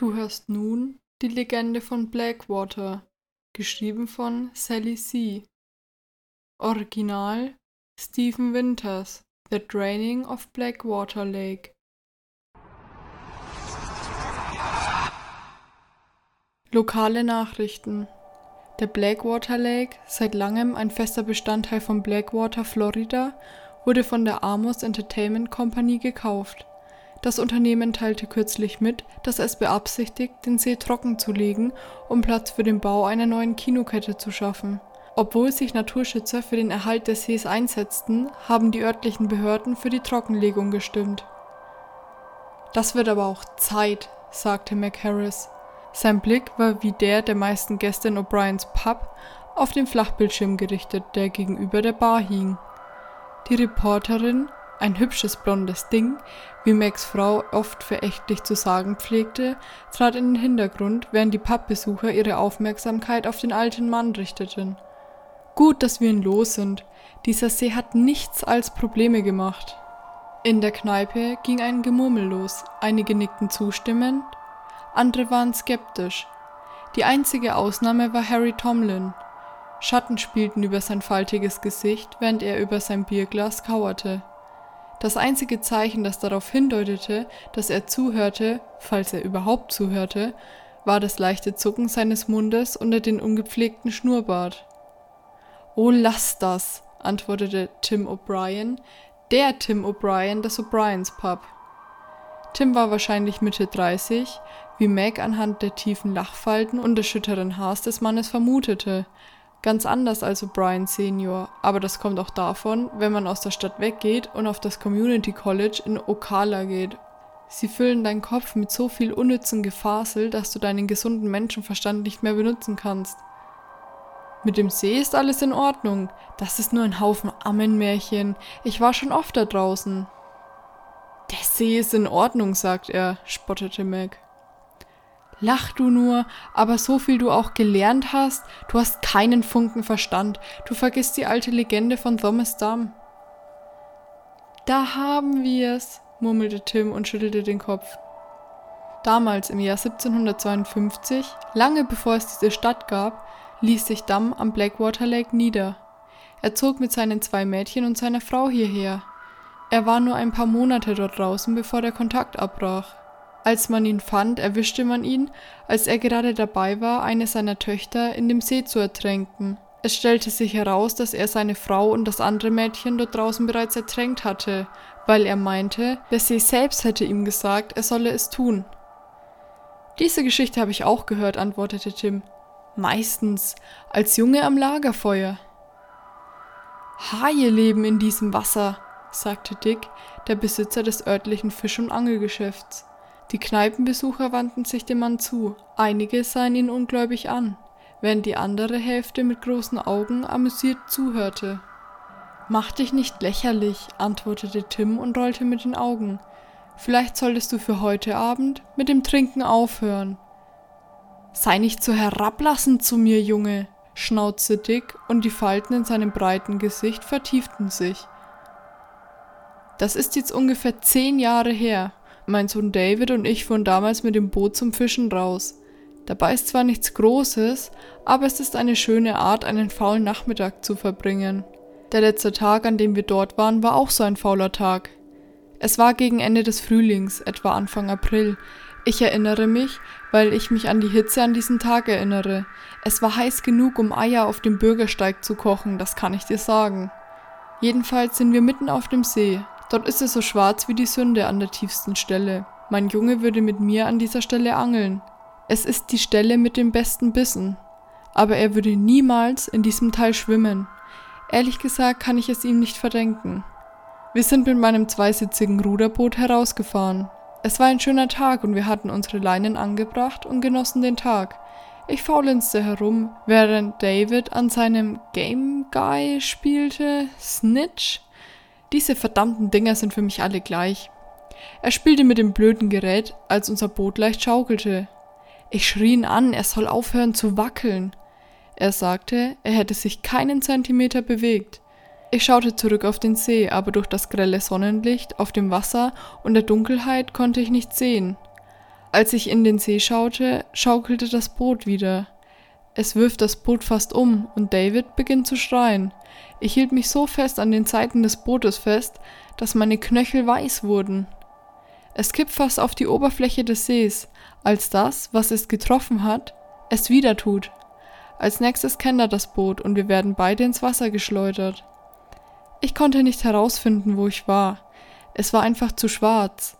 Du hörst nun die Legende von Blackwater, geschrieben von Sally C. Original Stephen Winters, The Draining of Blackwater Lake. Lokale Nachrichten Der Blackwater Lake, seit langem ein fester Bestandteil von Blackwater, Florida, wurde von der Amos Entertainment Company gekauft. Das Unternehmen teilte kürzlich mit, dass es beabsichtigt, den See trocken zu legen, um Platz für den Bau einer neuen Kinokette zu schaffen. Obwohl sich Naturschützer für den Erhalt des Sees einsetzten, haben die örtlichen Behörden für die Trockenlegung gestimmt. Das wird aber auch Zeit, sagte McHarris. Sein Blick war wie der der meisten Gäste in O'Briens Pub auf den Flachbildschirm gerichtet, der gegenüber der Bar hing. Die Reporterin ein hübsches blondes Ding, wie Macs Frau oft verächtlich zu sagen pflegte, trat in den Hintergrund, während die Pappbesucher ihre Aufmerksamkeit auf den alten Mann richteten. Gut, dass wir ihn los sind. Dieser See hat nichts als Probleme gemacht. In der Kneipe ging ein Gemurmel los, einige nickten zustimmend, andere waren skeptisch. Die einzige Ausnahme war Harry Tomlin. Schatten spielten über sein faltiges Gesicht, während er über sein Bierglas kauerte. Das einzige Zeichen, das darauf hindeutete, dass er zuhörte, falls er überhaupt zuhörte, war das leichte Zucken seines Mundes unter den ungepflegten Schnurrbart. Oh, lass das, antwortete Tim O'Brien, der Tim O'Brien des O'Briens Pub. Tim war wahrscheinlich Mitte 30, wie Meg anhand der tiefen Lachfalten und des schütteren Haars des Mannes vermutete, Ganz anders als O'Brien Senior, aber das kommt auch davon, wenn man aus der Stadt weggeht und auf das Community College in Ocala geht. Sie füllen deinen Kopf mit so viel unnützen Gefasel, dass du deinen gesunden Menschenverstand nicht mehr benutzen kannst. Mit dem See ist alles in Ordnung. Das ist nur ein Haufen Ammenmärchen. Ich war schon oft da draußen. Der See ist in Ordnung, sagt er, spottete Meg. Lach du nur, aber so viel du auch gelernt hast, du hast keinen Funken Verstand, du vergisst die alte Legende von Thomas Damm. Da haben wir's, murmelte Tim und schüttelte den Kopf. Damals im Jahr 1752, lange bevor es diese Stadt gab, ließ sich Damm am Blackwater Lake nieder. Er zog mit seinen zwei Mädchen und seiner Frau hierher. Er war nur ein paar Monate dort draußen, bevor der Kontakt abbrach. Als man ihn fand, erwischte man ihn, als er gerade dabei war, eine seiner Töchter in dem See zu ertränken. Es stellte sich heraus, dass er seine Frau und das andere Mädchen dort draußen bereits ertränkt hatte, weil er meinte, der See selbst hätte ihm gesagt, er solle es tun. Diese Geschichte habe ich auch gehört, antwortete Tim. Meistens, als Junge am Lagerfeuer. Haie leben in diesem Wasser, sagte Dick, der Besitzer des örtlichen Fisch- und Angelgeschäfts. Die Kneipenbesucher wandten sich dem Mann zu, einige sahen ihn ungläubig an, während die andere Hälfte mit großen Augen amüsiert zuhörte. Mach dich nicht lächerlich, antwortete Tim und rollte mit den Augen. Vielleicht solltest du für heute Abend mit dem Trinken aufhören. Sei nicht so herablassend zu mir, Junge, schnauzte Dick, und die Falten in seinem breiten Gesicht vertieften sich. Das ist jetzt ungefähr zehn Jahre her, mein Sohn David und ich fuhren damals mit dem Boot zum Fischen raus. Dabei ist zwar nichts Großes, aber es ist eine schöne Art, einen faulen Nachmittag zu verbringen. Der letzte Tag, an dem wir dort waren, war auch so ein fauler Tag. Es war gegen Ende des Frühlings, etwa Anfang April. Ich erinnere mich, weil ich mich an die Hitze an diesem Tag erinnere. Es war heiß genug, um Eier auf dem Bürgersteig zu kochen, das kann ich dir sagen. Jedenfalls sind wir mitten auf dem See. Dort ist es so schwarz wie die Sünde an der tiefsten Stelle. Mein Junge würde mit mir an dieser Stelle angeln. Es ist die Stelle mit den besten Bissen. Aber er würde niemals in diesem Teil schwimmen. Ehrlich gesagt kann ich es ihm nicht verdenken. Wir sind mit meinem zweisitzigen Ruderboot herausgefahren. Es war ein schöner Tag und wir hatten unsere Leinen angebracht und genossen den Tag. Ich faulenzte herum, während David an seinem Game Guy spielte. Snitch? Diese verdammten Dinger sind für mich alle gleich. Er spielte mit dem blöden Gerät, als unser Boot leicht schaukelte. Ich schrie ihn an, er soll aufhören zu wackeln. Er sagte, er hätte sich keinen Zentimeter bewegt. Ich schaute zurück auf den See, aber durch das grelle Sonnenlicht auf dem Wasser und der Dunkelheit konnte ich nichts sehen. Als ich in den See schaute, schaukelte das Boot wieder. Es wirft das Boot fast um und David beginnt zu schreien. Ich hielt mich so fest an den Seiten des Bootes fest, dass meine Knöchel weiß wurden. Es kippt fast auf die Oberfläche des Sees, als das, was es getroffen hat, es wieder tut. Als nächstes kentert das Boot und wir werden beide ins Wasser geschleudert. Ich konnte nicht herausfinden, wo ich war. Es war einfach zu schwarz.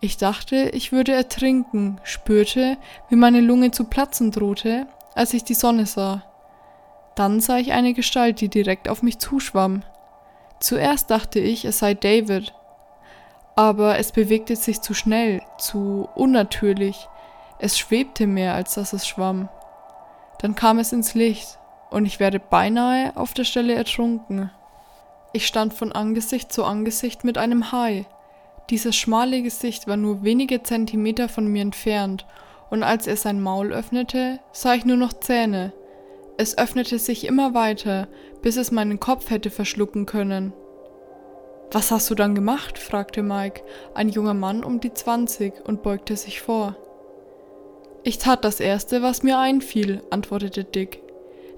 Ich dachte, ich würde ertrinken, spürte, wie meine Lunge zu platzen drohte, als ich die Sonne sah. Dann sah ich eine Gestalt, die direkt auf mich zuschwamm. Zuerst dachte ich, es sei David, aber es bewegte sich zu schnell, zu unnatürlich. Es schwebte mehr, als dass es schwamm. Dann kam es ins Licht, und ich werde beinahe auf der Stelle ertrunken. Ich stand von Angesicht zu Angesicht mit einem Hai. Dieses schmale Gesicht war nur wenige Zentimeter von mir entfernt, und als er sein Maul öffnete, sah ich nur noch Zähne. Es öffnete sich immer weiter, bis es meinen Kopf hätte verschlucken können. Was hast du dann gemacht? fragte Mike, ein junger Mann um die zwanzig, und beugte sich vor. Ich tat das Erste, was mir einfiel, antwortete Dick.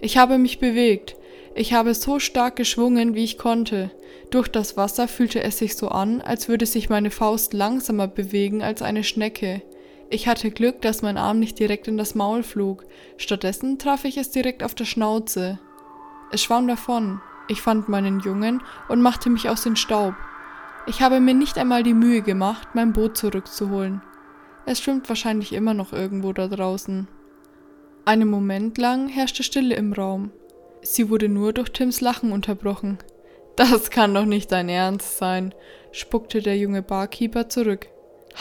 Ich habe mich bewegt. Ich habe so stark geschwungen, wie ich konnte. Durch das Wasser fühlte es sich so an, als würde sich meine Faust langsamer bewegen als eine Schnecke. Ich hatte Glück, dass mein Arm nicht direkt in das Maul flog. Stattdessen traf ich es direkt auf der Schnauze. Es schwamm davon. Ich fand meinen Jungen und machte mich aus dem Staub. Ich habe mir nicht einmal die Mühe gemacht, mein Boot zurückzuholen. Es schwimmt wahrscheinlich immer noch irgendwo da draußen. Einen Moment lang herrschte Stille im Raum. Sie wurde nur durch Tims Lachen unterbrochen. Das kann doch nicht dein Ernst sein, spuckte der junge Barkeeper zurück.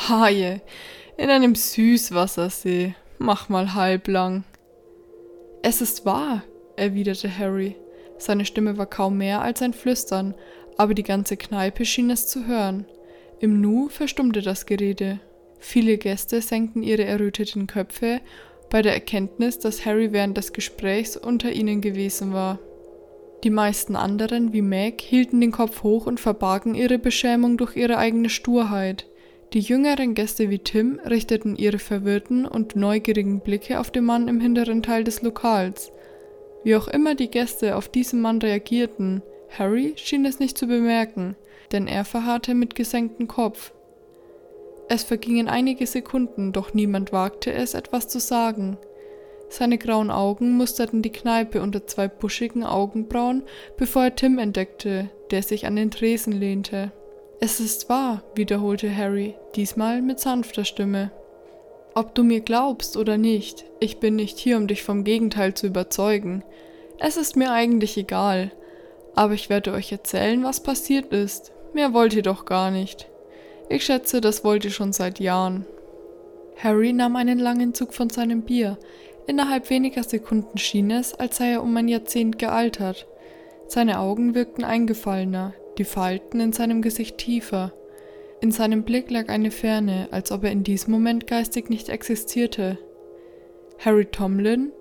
Haie, in einem Süßwassersee, mach mal halblang. Es ist wahr, erwiderte Harry. Seine Stimme war kaum mehr als ein Flüstern, aber die ganze Kneipe schien es zu hören. Im Nu verstummte das Gerede. Viele Gäste senkten ihre erröteten Köpfe bei der Erkenntnis, dass Harry während des Gesprächs unter ihnen gewesen war. Die meisten anderen, wie Meg, hielten den Kopf hoch und verbargen ihre Beschämung durch ihre eigene Sturheit. Die jüngeren Gäste wie Tim richteten ihre verwirrten und neugierigen Blicke auf den Mann im hinteren Teil des Lokals. Wie auch immer die Gäste auf diesen Mann reagierten, Harry schien es nicht zu bemerken, denn er verharrte mit gesenktem Kopf. Es vergingen einige Sekunden, doch niemand wagte es, etwas zu sagen. Seine grauen Augen musterten die Kneipe unter zwei buschigen Augenbrauen, bevor er Tim entdeckte, der sich an den Tresen lehnte. Es ist wahr, wiederholte Harry, diesmal mit sanfter Stimme. Ob du mir glaubst oder nicht, ich bin nicht hier, um dich vom Gegenteil zu überzeugen. Es ist mir eigentlich egal. Aber ich werde euch erzählen, was passiert ist. Mehr wollt ihr doch gar nicht. Ich schätze, das wollt ihr schon seit Jahren. Harry nahm einen langen Zug von seinem Bier. Innerhalb weniger Sekunden schien es, als sei er um ein Jahrzehnt gealtert. Seine Augen wirkten eingefallener, die Falten in seinem Gesicht tiefer. In seinem Blick lag eine Ferne, als ob er in diesem Moment geistig nicht existierte. Harry Tomlin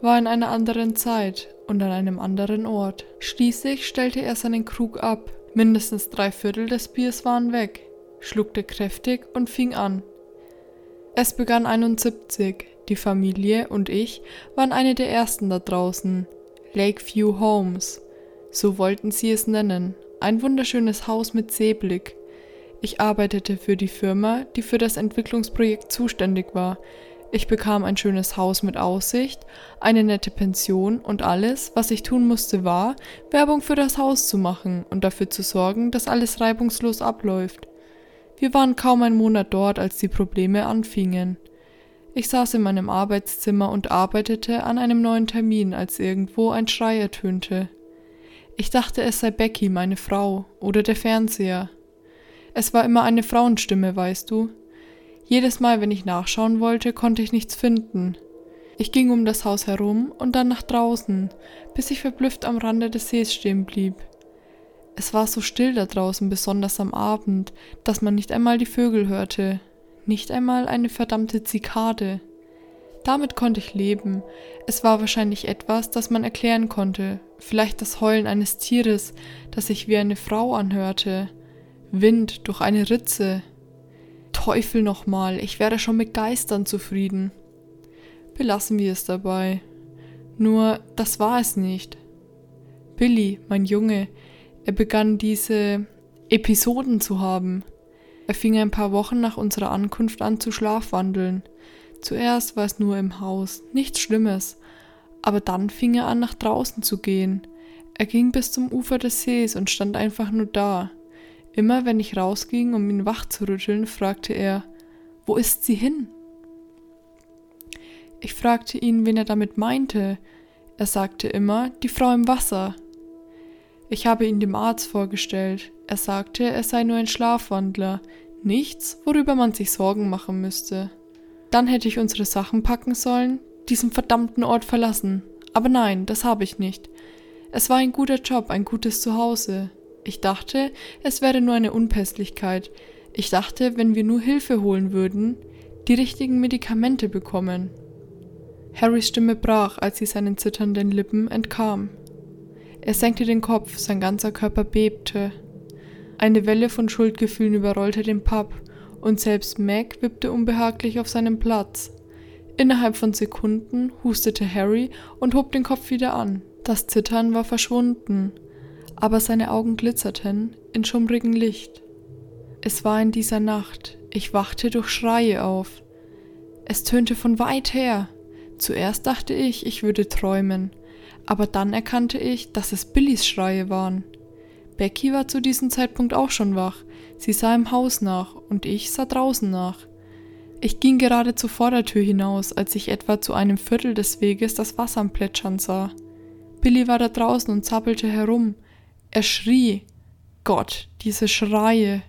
war in einer anderen Zeit und an einem anderen Ort. Schließlich stellte er seinen Krug ab. Mindestens drei Viertel des Biers waren weg, schluckte kräftig und fing an. Es begann 71. Die Familie und ich waren eine der ersten da draußen. Lakeview Homes. So wollten sie es nennen. Ein wunderschönes Haus mit Seeblick. Ich arbeitete für die Firma, die für das Entwicklungsprojekt zuständig war. Ich bekam ein schönes Haus mit Aussicht, eine nette Pension und alles, was ich tun musste, war, Werbung für das Haus zu machen und dafür zu sorgen, dass alles reibungslos abläuft. Wir waren kaum einen Monat dort, als die Probleme anfingen. Ich saß in meinem Arbeitszimmer und arbeitete an einem neuen Termin, als irgendwo ein Schrei ertönte. Ich dachte, es sei Becky, meine Frau, oder der Fernseher. Es war immer eine Frauenstimme, weißt du. Jedes Mal, wenn ich nachschauen wollte, konnte ich nichts finden. Ich ging um das Haus herum und dann nach draußen, bis ich verblüfft am Rande des Sees stehen blieb. Es war so still da draußen, besonders am Abend, dass man nicht einmal die Vögel hörte, nicht einmal eine verdammte Zikade. Damit konnte ich leben. Es war wahrscheinlich etwas, das man erklären konnte, vielleicht das Heulen eines Tieres, das sich wie eine Frau anhörte, Wind durch eine Ritze. Teufel nochmal, ich wäre schon mit Geistern zufrieden. Belassen wir es dabei. Nur, das war es nicht. Billy, mein Junge, er begann diese Episoden zu haben. Er fing ein paar Wochen nach unserer Ankunft an zu schlafwandeln. Zuerst war es nur im Haus, nichts Schlimmes, aber dann fing er an, nach draußen zu gehen. Er ging bis zum Ufer des Sees und stand einfach nur da. Immer wenn ich rausging, um ihn wach zu rütteln, fragte er, wo ist sie hin? Ich fragte ihn, wen er damit meinte. Er sagte immer, die Frau im Wasser. Ich habe ihn dem Arzt vorgestellt. Er sagte, er sei nur ein Schlafwandler, nichts, worüber man sich Sorgen machen müsste. Dann hätte ich unsere Sachen packen sollen, diesen verdammten Ort verlassen. Aber nein, das habe ich nicht. Es war ein guter Job, ein gutes Zuhause. Ich dachte, es wäre nur eine Unpässlichkeit. Ich dachte, wenn wir nur Hilfe holen würden, die richtigen Medikamente bekommen. Harrys Stimme brach, als sie seinen zitternden Lippen entkam. Er senkte den Kopf, sein ganzer Körper bebte. Eine Welle von Schuldgefühlen überrollte den Pub, und selbst Meg wippte unbehaglich auf seinem Platz. Innerhalb von Sekunden hustete Harry und hob den Kopf wieder an. Das Zittern war verschwunden, aber seine Augen glitzerten in schummrigem Licht. Es war in dieser Nacht, ich wachte durch Schreie auf. Es tönte von weit her. Zuerst dachte ich, ich würde träumen, aber dann erkannte ich, dass es Billys Schreie waren. Becky war zu diesem Zeitpunkt auch schon wach. Sie sah im Haus nach und ich sah draußen nach. Ich ging gerade zur Vordertür hinaus, als ich etwa zu einem Viertel des Weges das Wasser am Plätschern sah. Billy war da draußen und zappelte herum. Er schrie. Gott, diese Schreie.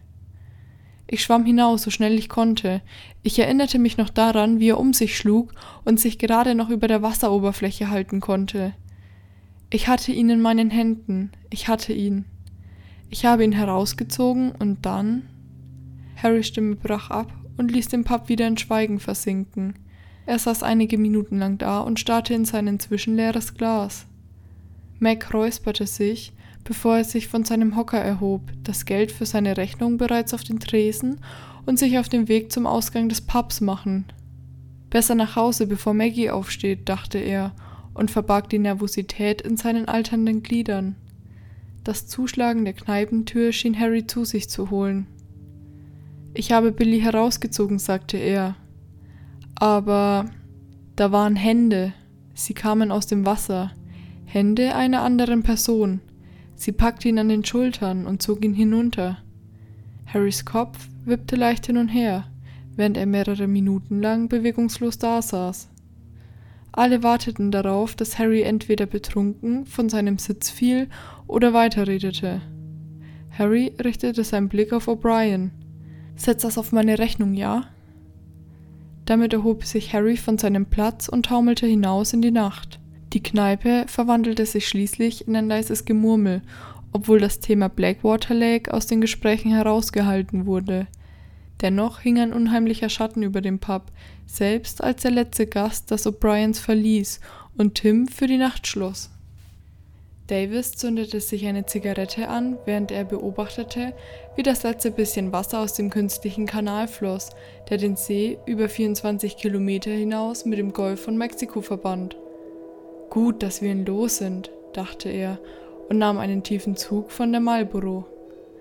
Ich schwamm hinaus, so schnell ich konnte. Ich erinnerte mich noch daran, wie er um sich schlug und sich gerade noch über der Wasseroberfläche halten konnte. Ich hatte ihn in meinen Händen. Ich hatte ihn. Ich habe ihn herausgezogen und dann. Harrys Stimme brach ab und ließ den Pub wieder in Schweigen versinken. Er saß einige Minuten lang da und starrte in sein inzwischen leeres Glas. Mac räusperte sich, bevor er sich von seinem Hocker erhob, das Geld für seine Rechnung bereits auf den Tresen und sich auf den Weg zum Ausgang des Pubs machen. Besser nach Hause, bevor Maggie aufsteht, dachte er und verbarg die Nervosität in seinen alternden Gliedern. Das Zuschlagen der Kneipentür schien Harry zu sich zu holen. Ich habe Billy herausgezogen, sagte er. Aber da waren Hände. Sie kamen aus dem Wasser. Hände einer anderen Person. Sie packte ihn an den Schultern und zog ihn hinunter. Harrys Kopf wippte leicht hin und her, während er mehrere Minuten lang bewegungslos dasaß. Alle warteten darauf, dass Harry entweder betrunken von seinem Sitz fiel oder weiterredete. Harry richtete seinen Blick auf O'Brien. Setz das auf meine Rechnung, ja? Damit erhob sich Harry von seinem Platz und taumelte hinaus in die Nacht. Die Kneipe verwandelte sich schließlich in ein leises Gemurmel, obwohl das Thema Blackwater Lake aus den Gesprächen herausgehalten wurde. Dennoch hing ein unheimlicher Schatten über dem Pub, selbst als der letzte Gast das O'Briens verließ und Tim für die Nacht schloss. Davis zündete sich eine Zigarette an, während er beobachtete, wie das letzte bisschen Wasser aus dem künstlichen Kanal floss, der den See über 24 Kilometer hinaus mit dem Golf von Mexiko verband. Gut, dass wir ihn los sind, dachte er und nahm einen tiefen Zug von der Marlboro.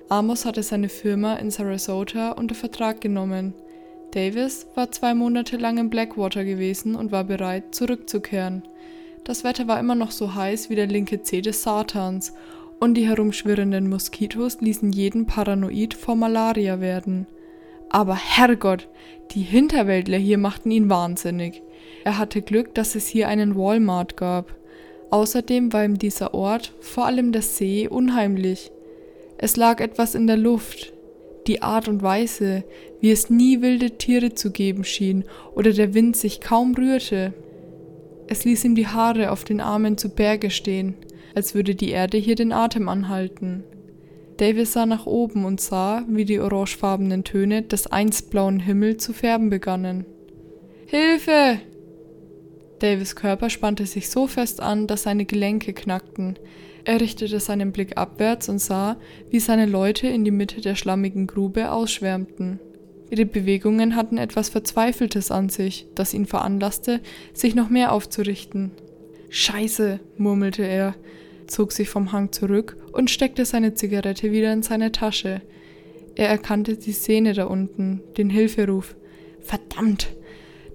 Amos hatte seine Firma in Sarasota unter Vertrag genommen. Davis war zwei Monate lang in Blackwater gewesen und war bereit, zurückzukehren. Das Wetter war immer noch so heiß wie der linke Zeh des Satans, und die herumschwirrenden Moskitos ließen jeden paranoid vor Malaria werden. Aber Herrgott, die Hinterwäldler hier machten ihn wahnsinnig. Er hatte Glück, dass es hier einen Walmart gab. Außerdem war ihm dieser Ort, vor allem der See, unheimlich. Es lag etwas in der Luft, die Art und Weise, wie es nie wilde Tiere zu geben schien oder der Wind sich kaum rührte. Es ließ ihm die Haare auf den Armen zu Berge stehen, als würde die Erde hier den Atem anhalten. Davis sah nach oben und sah, wie die orangefarbenen Töne des einst blauen Himmels zu färben begannen. Hilfe! Davis Körper spannte sich so fest an, dass seine Gelenke knackten. Er richtete seinen Blick abwärts und sah, wie seine Leute in die Mitte der schlammigen Grube ausschwärmten. Ihre Bewegungen hatten etwas Verzweifeltes an sich, das ihn veranlasste, sich noch mehr aufzurichten. Scheiße, murmelte er, zog sich vom Hang zurück und steckte seine Zigarette wieder in seine Tasche. Er erkannte die Szene da unten, den Hilferuf. Verdammt!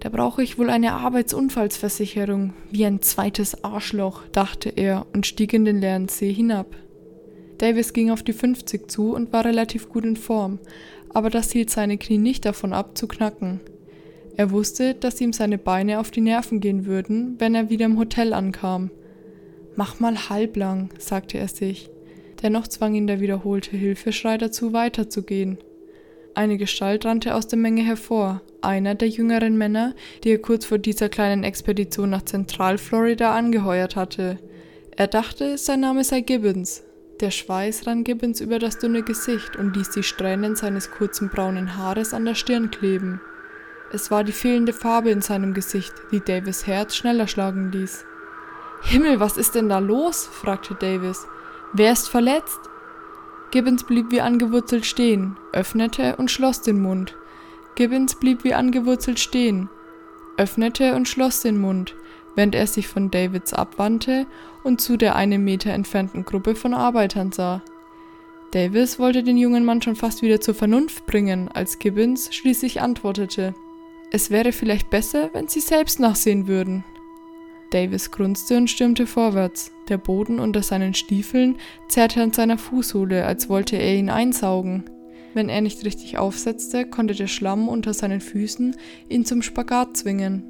Da brauche ich wohl eine Arbeitsunfallsversicherung, wie ein zweites Arschloch, dachte er und stieg in den leeren See hinab. Davis ging auf die 50 zu und war relativ gut in Form, aber das hielt seine Knie nicht davon ab, zu knacken. Er wusste, dass ihm seine Beine auf die Nerven gehen würden, wenn er wieder im Hotel ankam. Mach mal halblang, sagte er sich. Dennoch zwang ihn der wiederholte Hilfeschrei dazu, weiterzugehen. Eine Gestalt rannte aus der Menge hervor, einer der jüngeren Männer, die er kurz vor dieser kleinen Expedition nach Zentralflorida angeheuert hatte. Er dachte, sein Name sei Gibbons. Der Schweiß rann Gibbons über das dünne Gesicht und ließ die Strähnen seines kurzen braunen Haares an der Stirn kleben. Es war die fehlende Farbe in seinem Gesicht, die Davis Herz schneller schlagen ließ. Himmel, was ist denn da los? fragte Davis. Wer ist verletzt? Gibbons blieb wie angewurzelt stehen, öffnete und schloss den Mund. Gibbons blieb wie angewurzelt stehen, öffnete und schloss den Mund, während er sich von Davids abwandte und zu der einen Meter entfernten Gruppe von Arbeitern sah. Davis wollte den jungen Mann schon fast wieder zur Vernunft bringen, als Gibbons schließlich antwortete. Es wäre vielleicht besser, wenn Sie selbst nachsehen würden. Davis grunzte und stürmte vorwärts. Der Boden unter seinen Stiefeln zerrte an seiner Fußsohle, als wollte er ihn einsaugen. Wenn er nicht richtig aufsetzte, konnte der Schlamm unter seinen Füßen ihn zum Spagat zwingen.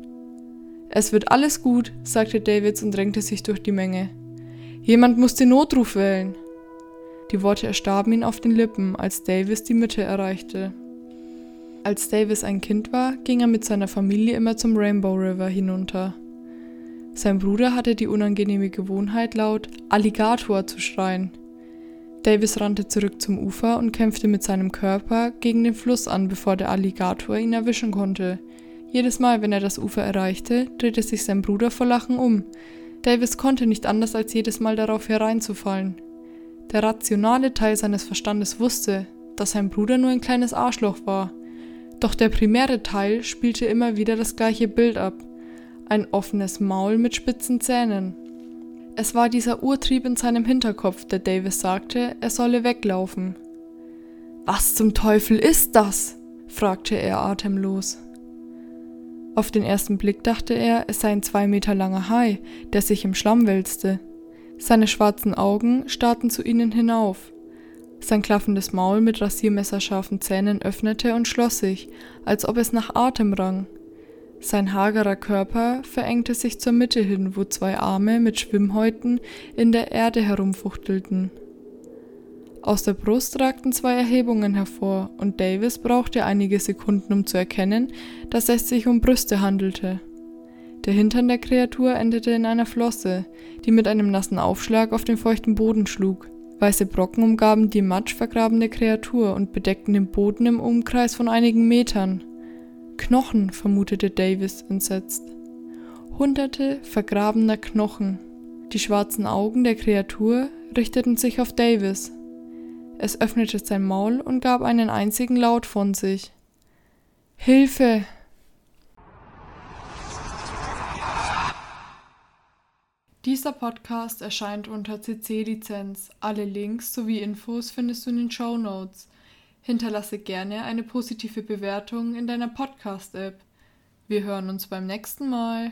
Es wird alles gut, sagte Davids und drängte sich durch die Menge. Jemand muss den Notruf wählen. Die Worte erstarben ihn auf den Lippen, als Davis die Mitte erreichte. Als Davis ein Kind war, ging er mit seiner Familie immer zum Rainbow River hinunter. Sein Bruder hatte die unangenehme Gewohnheit, laut Alligator zu schreien. Davis rannte zurück zum Ufer und kämpfte mit seinem Körper gegen den Fluss an, bevor der Alligator ihn erwischen konnte. Jedes Mal, wenn er das Ufer erreichte, drehte sich sein Bruder vor Lachen um. Davis konnte nicht anders als jedes Mal darauf hereinzufallen. Der rationale Teil seines Verstandes wusste, dass sein Bruder nur ein kleines Arschloch war. Doch der primäre Teil spielte immer wieder das gleiche Bild ab ein offenes Maul mit spitzen Zähnen. Es war dieser Urtrieb in seinem Hinterkopf, der Davis sagte, er solle weglaufen. Was zum Teufel ist das? fragte er atemlos. Auf den ersten Blick dachte er, es sei ein zwei Meter langer Hai, der sich im Schlamm wälzte. Seine schwarzen Augen starrten zu ihnen hinauf. Sein klaffendes Maul mit rasiermesserscharfen Zähnen öffnete und schloss sich, als ob es nach Atem rang. Sein hagerer Körper verengte sich zur Mitte hin, wo zwei Arme mit Schwimmhäuten in der Erde herumfuchtelten. Aus der Brust ragten zwei Erhebungen hervor, und Davis brauchte einige Sekunden, um zu erkennen, dass es sich um Brüste handelte. Der Hintern der Kreatur endete in einer Flosse, die mit einem nassen Aufschlag auf den feuchten Boden schlug. Weiße Brocken umgaben die matschvergrabene Kreatur und bedeckten den Boden im Umkreis von einigen Metern. Knochen, vermutete Davis entsetzt. Hunderte vergrabener Knochen. Die schwarzen Augen der Kreatur richteten sich auf Davis. Es öffnete sein Maul und gab einen einzigen Laut von sich. Hilfe! Dieser Podcast erscheint unter CC-Lizenz. Alle Links sowie Infos findest du in den Show Notes. Hinterlasse gerne eine positive Bewertung in deiner Podcast-App. Wir hören uns beim nächsten Mal.